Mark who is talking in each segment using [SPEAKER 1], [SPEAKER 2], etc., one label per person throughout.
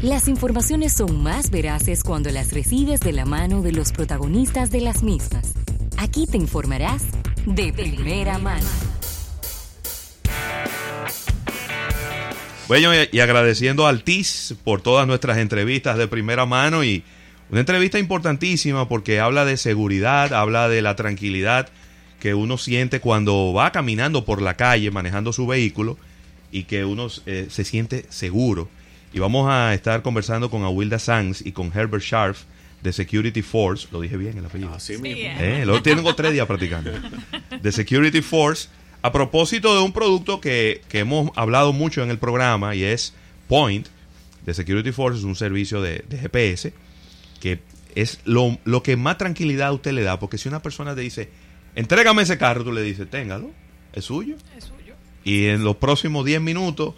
[SPEAKER 1] Las informaciones son más veraces cuando las recibes de la mano de los protagonistas de las mismas. Aquí te informarás de primera mano.
[SPEAKER 2] Bueno, y agradeciendo a Altiz por todas nuestras entrevistas de primera mano y una entrevista importantísima porque habla de seguridad, habla de la tranquilidad que uno siente cuando va caminando por la calle manejando su vehículo y que uno eh, se siente seguro. Y vamos a estar conversando con Awilda Sanz y con Herbert Scharf de Security Force. Lo dije bien el apellido.
[SPEAKER 3] Así mismo.
[SPEAKER 2] Eh, lo tengo tres días practicando. De Security Force. A propósito de un producto que, que hemos hablado mucho en el programa y es Point. De Security Force es un servicio de, de GPS que es lo, lo que más tranquilidad a usted le da. Porque si una persona te dice, entrégame ese carro, tú le dices, téngalo, es suyo.
[SPEAKER 4] Es suyo.
[SPEAKER 2] Y en los próximos 10 minutos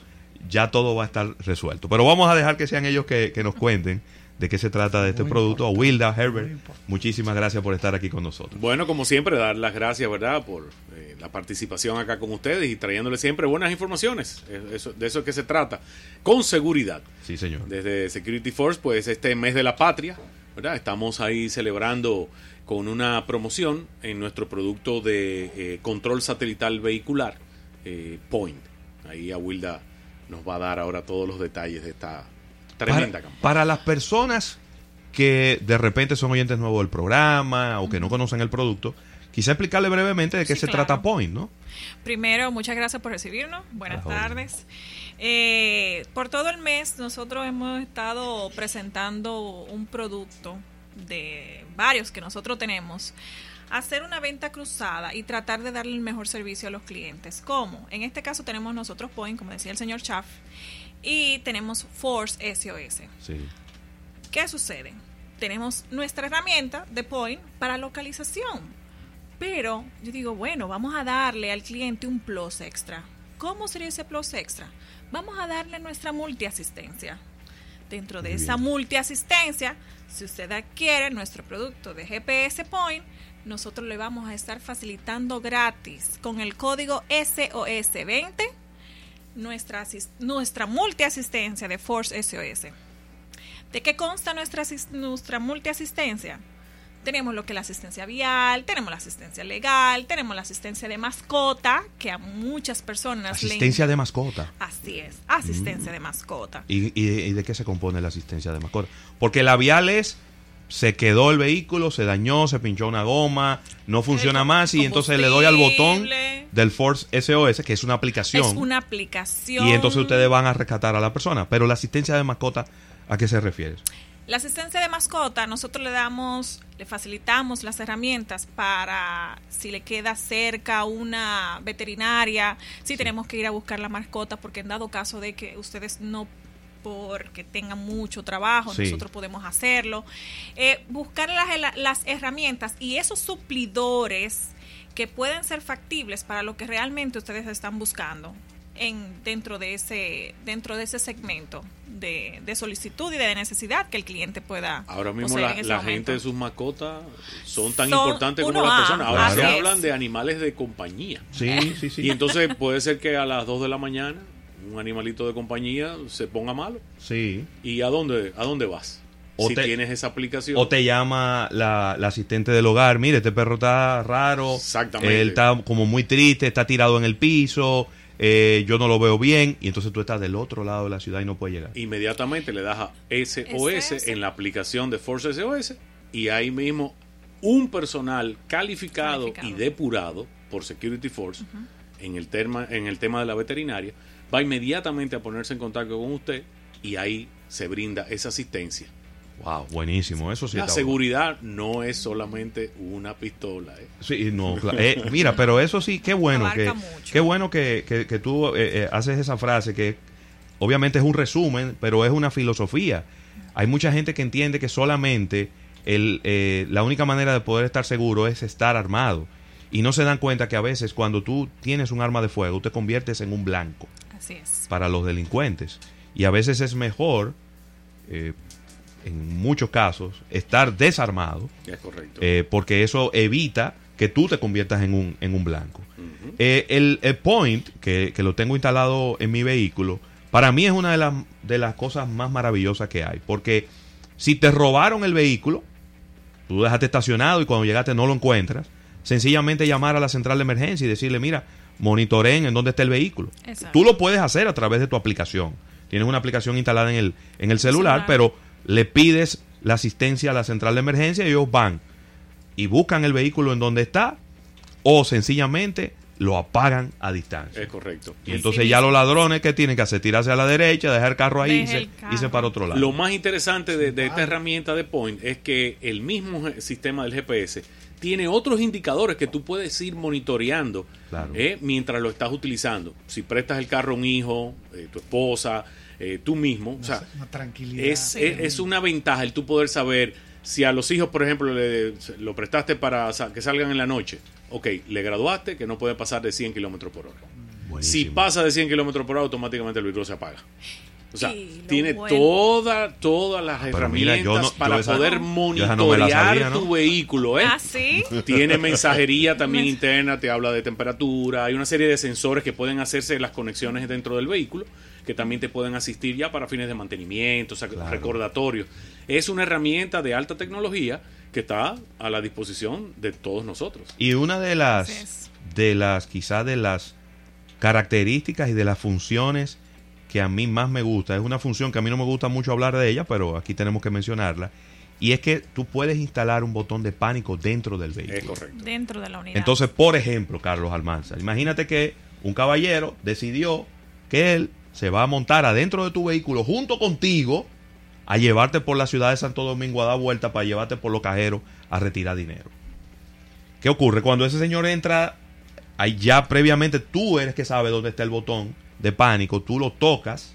[SPEAKER 2] ya todo va a estar resuelto. Pero vamos a dejar que sean ellos que, que nos cuenten de qué se trata de este producto. A Wilda, Herbert, muchísimas gracias por estar aquí con nosotros.
[SPEAKER 3] Bueno, como siempre, dar las gracias, ¿verdad?, por eh, la participación acá con ustedes y trayéndole siempre buenas informaciones. Eh, eso- de eso es que se trata. Con seguridad.
[SPEAKER 2] Sí, señor.
[SPEAKER 3] Desde Security Force, pues este mes de la patria, ¿verdad? Estamos ahí celebrando con una promoción en nuestro producto de eh, control satelital vehicular, eh, Point. Ahí a Wilda nos va a dar ahora todos los detalles de esta tremenda
[SPEAKER 2] para,
[SPEAKER 3] campaña.
[SPEAKER 2] para las personas que de repente son oyentes nuevos del programa o que no conocen el producto, quizá explicarle brevemente de qué
[SPEAKER 4] Sí,
[SPEAKER 2] se
[SPEAKER 4] claro.
[SPEAKER 2] trata Point, ¿no?
[SPEAKER 4] Primero, muchas gracias por recibirnos. Buenas tardes. Eh, por todo el mes nosotros hemos estado presentando un producto de varios que nosotros tenemos. Hacer una venta cruzada y tratar de darle el mejor servicio a los clientes. ¿Cómo? En este caso tenemos nosotros Point, como decía el señor Chaff, y tenemos Force SOS.
[SPEAKER 2] Sí.
[SPEAKER 4] ¿Qué sucede? Tenemos nuestra herramienta de Point para localización. Pero yo digo, bueno, vamos a darle al cliente un plus extra. ¿Cómo sería ese plus extra? Vamos a darle nuestra multiasistencia. Dentro de
[SPEAKER 2] Muy
[SPEAKER 4] esa
[SPEAKER 2] bien.
[SPEAKER 4] multiasistencia, si usted adquiere nuestro producto de GPS Point, nosotros le vamos a estar facilitando gratis con el código SOS20 nuestra, nuestra multiasistencia de Force SOS. ¿De qué consta nuestra, nuestra multiasistencia? Tenemos lo que es la asistencia vial, tenemos la asistencia legal, tenemos la asistencia de mascota, que a muchas personas
[SPEAKER 2] Asistencia
[SPEAKER 4] le...
[SPEAKER 2] de mascota.
[SPEAKER 4] Así es, asistencia de mascota.
[SPEAKER 2] ¿Y, y, y de qué se compone la asistencia de mascota? Porque la vial es, se quedó el vehículo, se dañó, se pinchó una goma, no funciona más y entonces le doy al botón del Force SOS, que es una aplicación.
[SPEAKER 4] Es una aplicación.
[SPEAKER 2] Y entonces ustedes van a rescatar a la persona. Pero la asistencia de mascota, ¿a qué se refiere?
[SPEAKER 4] La asistencia de mascota, nosotros le damos, le facilitamos las herramientas para si le queda cerca una veterinaria, si tenemos que ir a buscar la mascota, porque en dado caso de que ustedes no porque tengan mucho trabajo,
[SPEAKER 2] Sí.
[SPEAKER 4] nosotros podemos hacerlo. Eh, buscar las, las herramientas y esos suplidores que pueden ser factibles para lo que realmente ustedes están buscando en dentro de ese dentro de ese segmento de, de solicitud y de necesidad que el cliente pueda
[SPEAKER 3] Ahora mismo
[SPEAKER 4] poseer
[SPEAKER 3] la,
[SPEAKER 4] en ese
[SPEAKER 3] la gente de sus mascotas son tan
[SPEAKER 4] Son
[SPEAKER 3] importantes como las
[SPEAKER 4] A,
[SPEAKER 3] personas. Ahora se hablan de animales de compañía.
[SPEAKER 2] Sí, sí, sí.
[SPEAKER 3] Y entonces puede ser que a las 2 de la mañana un animalito de compañía se ponga malo.
[SPEAKER 2] sí.
[SPEAKER 3] ¿Y a dónde, a dónde vas?
[SPEAKER 2] O
[SPEAKER 3] si
[SPEAKER 2] te-
[SPEAKER 3] tienes esa aplicación.
[SPEAKER 2] O te llama la, la asistente del hogar, mire, este perro está raro,
[SPEAKER 3] Exactamente.
[SPEAKER 2] él está como muy triste, está tirado en el piso, eh, yo no lo veo bien, y entonces tú estás del otro lado de la ciudad y no puedes llegar.
[SPEAKER 3] Inmediatamente le das a SOS
[SPEAKER 4] SOS.
[SPEAKER 3] en la aplicación de Force SOS y ahí mismo un personal calificado,
[SPEAKER 4] Calificado.
[SPEAKER 3] y depurado por Security Force en, el tema, en el tema de la veterinaria va inmediatamente a ponerse en contacto con usted y ahí se brinda esa asistencia.
[SPEAKER 2] Wow, buenísimo, eso sí
[SPEAKER 3] la
[SPEAKER 2] está
[SPEAKER 3] seguridad no es solamente una pistola. ¿eh?
[SPEAKER 2] Sí, no, eh, mira, pero eso sí, qué bueno que, qué bueno que, que- que tú eh, eh, haces esa frase que obviamente es un resumen, pero es una filosofía. Hay mucha gente que entiende que solamente el, eh, la única manera de poder estar seguro es estar armado. Y no se dan cuenta que a veces cuando tú tienes un arma de fuego, te conviertes en un blanco
[SPEAKER 4] Así es.
[SPEAKER 2] para los delincuentes. Y a veces es mejor, eh, en muchos casos, estar desarmado,
[SPEAKER 3] Es correcto.
[SPEAKER 2] eh, porque eso evita que tú te conviertas en un, en un blanco. Eh, el, el Point, que, que lo tengo instalado en mi vehículo, para mí es una de las, de las cosas más maravillosas que hay. Porque si te robaron el vehículo, tú dejaste estacionado y cuando llegaste no lo encuentras, sencillamente llamar a la central de emergencia y decirle, mira, monitoreen en dónde está el vehículo.
[SPEAKER 4] Exacto.
[SPEAKER 2] Tú lo puedes hacer a través de tu aplicación. Tienes una aplicación instalada en el, en el celular,
[SPEAKER 4] Celular.
[SPEAKER 2] pero le pides la asistencia a la central de emergencia y ellos van y buscan el vehículo en donde está o sencillamente lo apagan a distancia.
[SPEAKER 3] Es correcto.
[SPEAKER 2] Y entonces ya los ladrones que tienen que hacer tirarse a la derecha, dejar el carro ahí irse,
[SPEAKER 4] el carro.
[SPEAKER 2] irse para otro lado.
[SPEAKER 3] Lo más interesante de, de esta herramienta de Point es que el mismo sistema del GPS tiene otros indicadores que tú puedes ir monitoreando
[SPEAKER 2] Claro.
[SPEAKER 3] eh, mientras lo estás utilizando. Si prestas el carro a un hijo, eh, tu esposa, eh, tú mismo. O sea,
[SPEAKER 5] una tranquilidad.
[SPEAKER 3] es, es, es una ventaja el tú poder saber si a los hijos, por ejemplo, le, lo prestaste para que salgan en la noche. Ok, le graduaste que no puede pasar de 100 kilómetros por hora. Si pasa de 100 kilómetros por hora, automáticamente el vehículo se apaga. O sea, tiene
[SPEAKER 4] bueno-
[SPEAKER 3] toda, todas las
[SPEAKER 2] pero mira,
[SPEAKER 3] herramientas
[SPEAKER 2] yo no-
[SPEAKER 3] para
[SPEAKER 2] yo esa-
[SPEAKER 3] poder monitorear
[SPEAKER 2] no me la sabía, ¿no?
[SPEAKER 3] tu vehículo. ¿eh?
[SPEAKER 4] Ah, sí.
[SPEAKER 3] Tiene mensajería también interna, te habla de temperatura, hay una serie de sensores que pueden hacerse las conexiones dentro del vehículo, que también te pueden asistir ya para fines de mantenimiento, o sea,
[SPEAKER 2] Claro.
[SPEAKER 3] recordatorios. Es una herramienta de alta tecnología que está a la disposición de todos nosotros.
[SPEAKER 2] Y una de las, de las, quizás de las características y de las funciones que a mí más me gusta, es una función que a mí no me gusta mucho hablar de ella, pero aquí tenemos que mencionarla, y es que tú puedes instalar un botón de pánico dentro del vehículo.
[SPEAKER 3] Es correcto.
[SPEAKER 4] Dentro de la unidad.
[SPEAKER 2] Entonces, por ejemplo, Carlos Almanza, imagínate que un caballero decidió que él se va a montar adentro de tu vehículo junto contigo a llevarte por la ciudad de Santo Domingo a dar vuelta para llevarte por los cajeros a retirar dinero. ¿Qué ocurre? Cuando ese señor entra, ahí ya previamente tú eres que sabe dónde está el botón de pánico, tú lo tocas,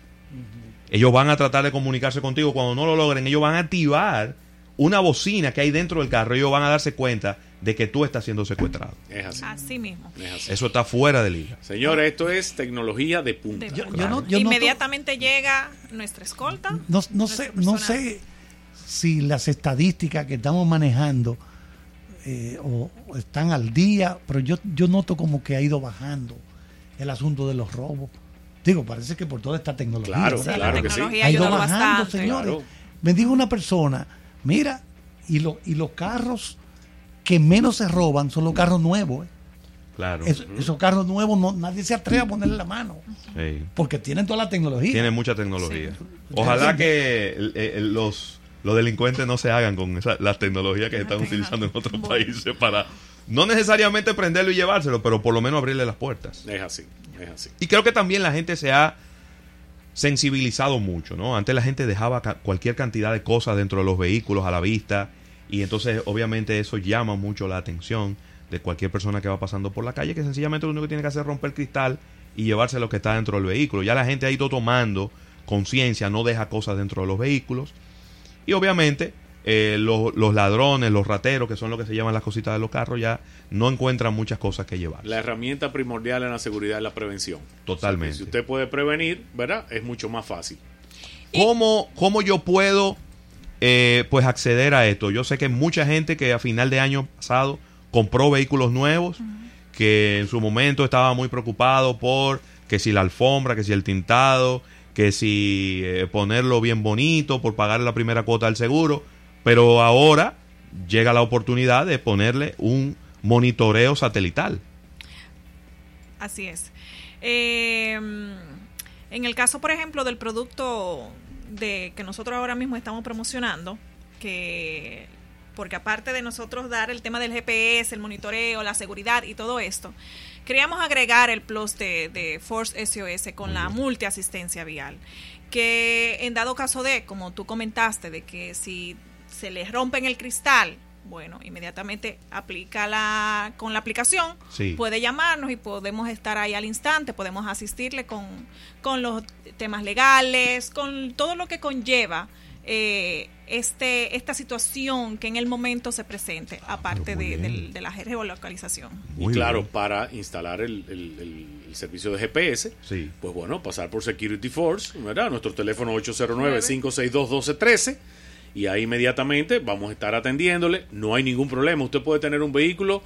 [SPEAKER 2] ellos van a tratar de comunicarse contigo, cuando no lo logren, ellos van a activar una bocina que hay dentro del carro, ellos van a darse cuenta de que tú estás siendo secuestrado.
[SPEAKER 3] Es así.
[SPEAKER 4] Así mismo.
[SPEAKER 3] es así.
[SPEAKER 2] Eso está fuera de liga.
[SPEAKER 3] Señores, esto es tecnología de punta.
[SPEAKER 4] De
[SPEAKER 5] Yo- no- yo noto-
[SPEAKER 4] Inmediatamente llega nuestra escolta.
[SPEAKER 5] No, no sé, no sé si las estadísticas que estamos manejando eh, o, o están al día, pero yo, yo noto como que ha ido bajando el asunto de los robos. Digo, parece que por toda esta tecnología.
[SPEAKER 3] Claro, claro
[SPEAKER 4] la
[SPEAKER 3] que sí.
[SPEAKER 4] tecnología
[SPEAKER 5] ha ido bajando,
[SPEAKER 4] bastante.
[SPEAKER 5] señores.
[SPEAKER 3] Claro.
[SPEAKER 5] Me dijo una persona, mira, y, lo, y los carros que menos se roban son los carros nuevos. ¿eh?
[SPEAKER 2] Claro.
[SPEAKER 5] Es- esos carros nuevos no, nadie se atreve a ponerle la mano
[SPEAKER 2] Sí.
[SPEAKER 5] porque tienen toda la tecnología.
[SPEAKER 2] Tiene mucha tecnología. Ojalá que los, los delincuentes no se hagan con esa- las tecnologías que se están utilizando en otros países para no necesariamente prenderlo y llevárselo, pero por lo menos abrirle las puertas.
[SPEAKER 3] Es así, es así.
[SPEAKER 2] Y creo que también la gente se ha sensibilizado mucho, ¿no? Antes la gente dejaba cualquier cantidad de cosas dentro de los vehículos a la vista y entonces obviamente eso llama mucho la atención de cualquier persona que va pasando por la calle, que sencillamente lo único que tiene que hacer es romper el cristal y llevarse lo que está dentro del vehículo. Ya la gente ha ido tomando conciencia, no deja cosas dentro de los vehículos y obviamente eh, los, los ladrones, los rateros, que son lo que se llaman las cositas de los carros, ya no encuentran muchas cosas que llevar.
[SPEAKER 3] La herramienta primordial en la seguridad es la prevención.
[SPEAKER 2] Totalmente.
[SPEAKER 3] Si usted puede prevenir, ¿verdad? Es mucho más fácil.
[SPEAKER 2] ¿Cómo, cómo yo puedo eh, pues acceder a esto? Yo sé que mucha gente que a final de año pasado compró vehículos nuevos, que en su momento estaba muy preocupado por que si la alfombra, que si el tintado, que si eh, ponerlo bien bonito, por pagar la primera cuota del seguro, pero ahora llega la oportunidad de ponerle un monitoreo satelital.
[SPEAKER 4] Así es. Eh, en el caso, por ejemplo, del producto de que nosotros ahora mismo estamos promocionando, que porque aparte de nosotros dar el tema del GPS, el monitoreo, la seguridad y todo esto, queríamos agregar el plus de, de Force SOS con la multiasistencia vial, que en dado caso de, como tú comentaste, de que si se les rompen el cristal, bueno, inmediatamente aplica la con la aplicación,
[SPEAKER 2] Sí.
[SPEAKER 4] puede llamarnos y podemos estar ahí al instante, podemos asistirle con, con los temas legales, con todo lo que conlleva eh, este esta situación que en el momento se presente, aparte
[SPEAKER 2] Ah,
[SPEAKER 4] de, de la geolocalización.
[SPEAKER 2] Muy
[SPEAKER 3] y claro,
[SPEAKER 2] bien.
[SPEAKER 3] para instalar el, el- el- el servicio de GPS,
[SPEAKER 2] Sí.
[SPEAKER 3] pues bueno, pasar por Security Force, ¿verdad? Nuestro teléfono 809-562-1213 y ahí inmediatamente vamos a estar atendiéndole. No hay ningún problema. Usted puede tener un vehículo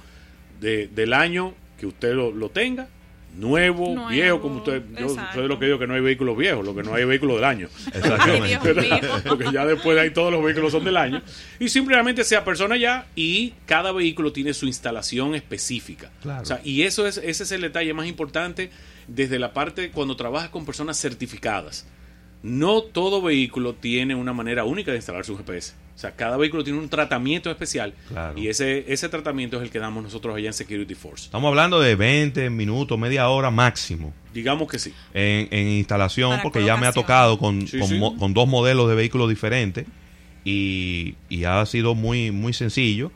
[SPEAKER 3] de- del año que usted lo, lo tenga nuevo,
[SPEAKER 4] Nuevo,
[SPEAKER 3] viejo, como usted, yo
[SPEAKER 4] exacto.
[SPEAKER 3] soy de lo que digo que no hay vehículos viejos, lo que no hay vehículos del año.
[SPEAKER 2] Exactamente.
[SPEAKER 3] Porque ya después de ahí todos los vehículos son del año. Y simplemente sea persona ya y cada vehículo tiene su instalación específica.
[SPEAKER 2] Claro.
[SPEAKER 3] O sea, y eso es, ese es el detalle más importante desde la parte cuando trabajas con personas certificadas. No todo vehículo tiene una manera única de instalar su GPS. O sea, cada vehículo tiene un tratamiento especial
[SPEAKER 2] Claro.
[SPEAKER 3] y ese, ese tratamiento es el que damos nosotros allá en Security Force.
[SPEAKER 2] Estamos hablando de 20 minutos, media hora máximo
[SPEAKER 3] Digamos que sí.
[SPEAKER 2] en, en instalación,
[SPEAKER 4] Para
[SPEAKER 2] porque ya me ha tocado con,
[SPEAKER 3] Sí,
[SPEAKER 2] con,
[SPEAKER 3] sí.
[SPEAKER 2] mo- con dos modelos de vehículos diferentes y, y ha sido muy, muy sencillo.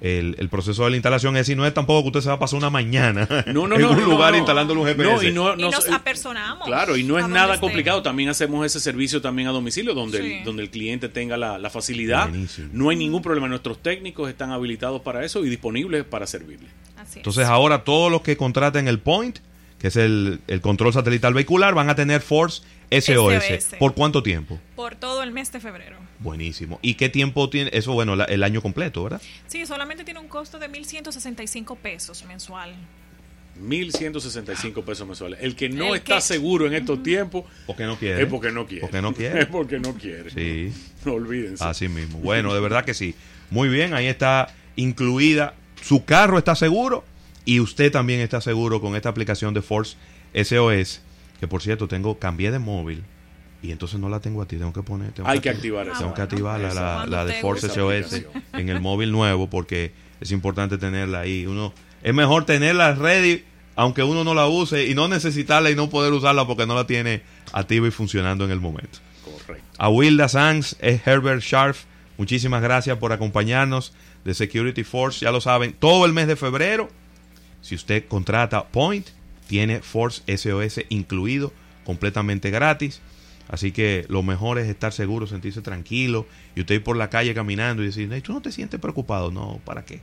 [SPEAKER 2] El, el proceso de la instalación es decir, no es tampoco que usted se va a pasar una mañana
[SPEAKER 3] No, no,
[SPEAKER 2] en
[SPEAKER 3] no,
[SPEAKER 2] un
[SPEAKER 3] no,
[SPEAKER 2] lugar
[SPEAKER 3] no.
[SPEAKER 2] instalándole un GPS.
[SPEAKER 3] No, y no,
[SPEAKER 4] Y
[SPEAKER 3] no-
[SPEAKER 4] nos apersonamos.
[SPEAKER 3] Claro, y no es nada
[SPEAKER 4] esté.
[SPEAKER 3] complicado. También hacemos ese servicio también a domicilio, donde,
[SPEAKER 4] Sí.
[SPEAKER 3] el, donde el cliente tenga la, la facilidad.
[SPEAKER 2] Buenísimo.
[SPEAKER 3] No hay ningún problema. Nuestros técnicos están habilitados para eso y disponibles para servirle.
[SPEAKER 4] Así es.
[SPEAKER 2] Entonces ahora todos los que contraten el Point, que es el, el control satelital vehicular, van a tener Force SOS.
[SPEAKER 4] SOS.
[SPEAKER 2] ¿Por cuánto tiempo?
[SPEAKER 4] Por todo el mes de febrero.
[SPEAKER 2] Buenísimo. ¿Y qué tiempo tiene? Eso, bueno, la- el año completo, ¿verdad?
[SPEAKER 4] Sí, solamente tiene un costo de 1.165 pesos mensual.
[SPEAKER 3] 1.165 pesos mensuales. El que no
[SPEAKER 4] El
[SPEAKER 3] está
[SPEAKER 4] que-
[SPEAKER 3] seguro en estos tiempos
[SPEAKER 2] Porque no quiere.
[SPEAKER 3] es porque no quiere.
[SPEAKER 2] Porque no quiere.
[SPEAKER 3] Es porque no quiere.
[SPEAKER 2] Sí.
[SPEAKER 3] No olvídense.
[SPEAKER 2] Así mismo. Bueno, de verdad que sí. Muy bien, ahí está incluida. Su carro está seguro y usted también está seguro con esta aplicación de Force SOS. Que por cierto, tengo, cambié de móvil y entonces no la tengo a ti. Tengo que poner. tengo
[SPEAKER 3] Hay que
[SPEAKER 2] activar-
[SPEAKER 3] activar
[SPEAKER 2] Tengo
[SPEAKER 3] esa.
[SPEAKER 2] que activar la,
[SPEAKER 3] Esa.
[SPEAKER 2] la- la de Force. SOS
[SPEAKER 3] Esa
[SPEAKER 2] en el móvil nuevo porque es importante tenerla ahí. Uno Es mejor tenerla ready aunque uno no la use y no necesitarla y no poder usarla porque no la tiene activa y funcionando en el momento.
[SPEAKER 3] Correcto.
[SPEAKER 2] A Wilda Sanz es Herbert Scharf. Muchísimas gracias por acompañarnos de Security Force. Ya lo saben, todo el mes de febrero, si usted contrata Point, tiene Force SOS incluido, completamente gratis. Así que lo mejor es estar seguro, sentirse tranquilo y usted ir por la calle caminando y decir, "Ey, ¿tú no te sientes preocupado? No, ¿para qué?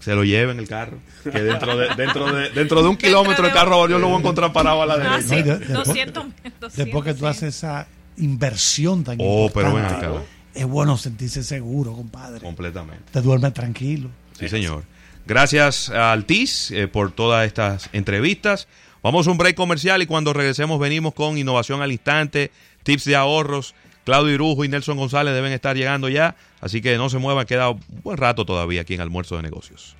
[SPEAKER 2] Se lo lleve en el carro. Que dentro de, dentro de, dentro de un kilómetro el carro yo lo voy a encontrar parado a la derecha.
[SPEAKER 5] No, y
[SPEAKER 4] sí,
[SPEAKER 5] de- después-
[SPEAKER 4] 200, 200,
[SPEAKER 5] Después que tú
[SPEAKER 4] sí.
[SPEAKER 5] haces esa inversión tan
[SPEAKER 2] Oh, pero ven
[SPEAKER 5] importante,
[SPEAKER 2] acá.
[SPEAKER 5] es bueno sentirse seguro, compadre.
[SPEAKER 2] Completamente.
[SPEAKER 5] Te duermes tranquilo.
[SPEAKER 2] Sí, señor. Gracias a Altiz eh, por todas estas entrevistas. Vamos a un break comercial y cuando regresemos venimos con innovación al instante, tips de ahorros. Claudio Irujo y Nelson González deben estar llegando ya, así que no se muevan, queda un buen rato todavía aquí en Almuerzo de Negocios.